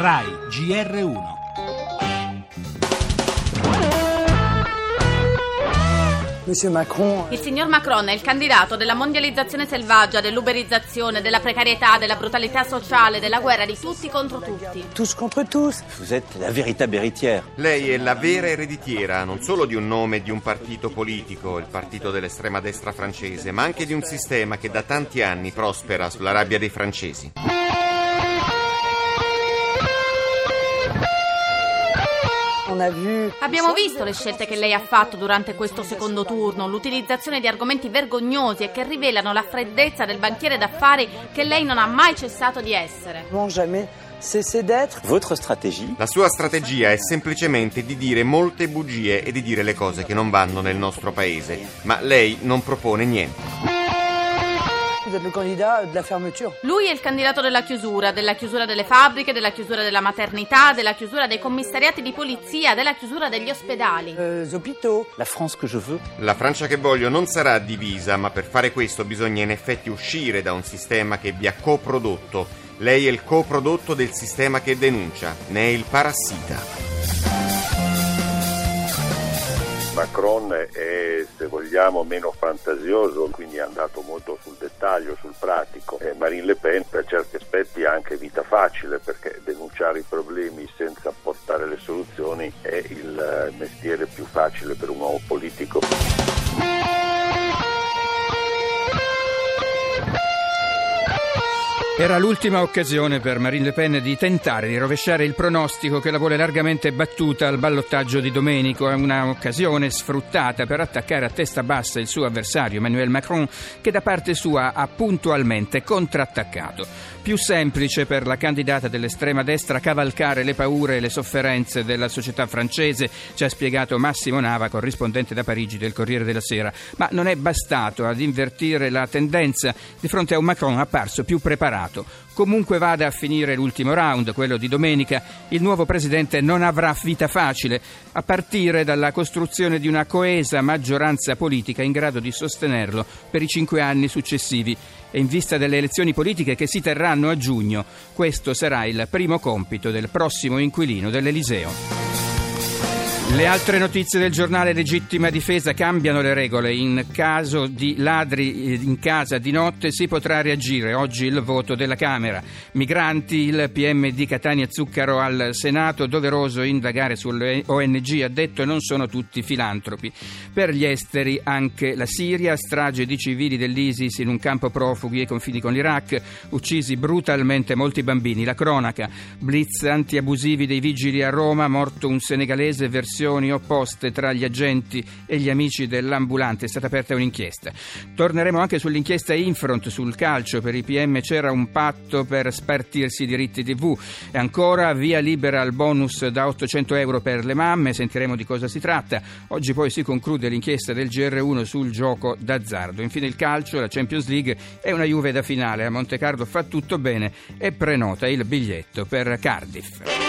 RAI GR1 Il signor Macron è il candidato della mondializzazione selvaggia, dell'uberizzazione, della precarietà, della brutalità sociale, della guerra di tutti contro tutti. Tous contre tous. Vous êtes la véritable héritière. Lei è la vera ereditiera non solo di un nome e di un partito politico, il partito dell'estrema destra francese, ma anche di un sistema che da tanti anni prospera sulla rabbia dei francesi. Abbiamo visto le scelte che lei ha fatto durante questo secondo turno, l'utilizzazione di argomenti vergognosi e che rivelano la freddezza del banchiere d'affari che lei non ha mai cessato di essere. La sua strategia è semplicemente di dire molte bugie e di dire le cose che non vanno nel nostro paese, ma lei non propone niente. Lui è il candidato della chiusura, della chiusura delle fabbriche, della chiusura della maternità, della chiusura dei commissariati di polizia, della chiusura degli ospedali. La France que je veux La Francia che voglio non sarà divisa, ma per fare questo bisogna in effetti uscire da un sistema che vi ha coprodotto. Lei è il coprodotto del sistema che denuncia, ne è il parassita. Macron è, se vogliamo, meno fantasioso, quindi è andato molto sul dettaglio, sul pratico. E Marine Le Pen per certi aspetti ha anche vita facile perché denunciare i problemi senza portare le soluzioni è il mestiere più facile per un uomo politico. Era l'ultima occasione per Marine Le Pen di tentare di rovesciare il pronostico che la vuole largamente battuta al ballottaggio di Domenico. È un'occasione sfruttata per attaccare a testa bassa il suo avversario Emmanuel Macron, che da parte sua ha puntualmente contrattaccato. Più semplice per la candidata dell'estrema destra cavalcare le paure e le sofferenze della società francese, ci ha spiegato Massimo Nava, corrispondente da Parigi del Corriere della Sera. Ma non è bastato ad invertire la tendenza di fronte a un Macron apparso più preparato. Comunque vada a finire l'ultimo round, quello di domenica, il nuovo presidente non avrà vita facile, a partire dalla costruzione di una coesa maggioranza politica in grado di sostenerlo per i cinque anni successivi. E in vista delle elezioni politiche che si terranno a giugno, questo sarà il primo compito del prossimo inquilino dell'Eliseo. Le altre notizie del giornale Legittima Difesa cambiano le regole. In caso di ladri in casa di notte si potrà reagire. Oggi il voto della Camera. Migranti, il PM di Catania Zuccaro al Senato. Doveroso indagare sulle ONG. Ha detto non sono tutti filantropi. Per gli esteri anche la Siria. Strage di civili dell'ISIS in un campo profughi ai confini con l'Iraq. Uccisi brutalmente molti bambini. La cronaca. Blitz antiabusivi dei vigili a Roma. Morto un senegalese versione opposte tra gli agenti e gli amici dell'ambulante. È stata aperta un'inchiesta. Torneremo anche sull'inchiesta Infront sul calcio. Per i PM c'era un patto per spartirsi i diritti TV. E ancora via libera al bonus da 800 euro per le mamme. Sentiremo di cosa si tratta. Oggi poi si conclude l'inchiesta del GR1 sul gioco d'azzardo. Infine il calcio, la Champions League e una Juve da finale. A Monte Carlo fa tutto bene e prenota il biglietto per Cardiff.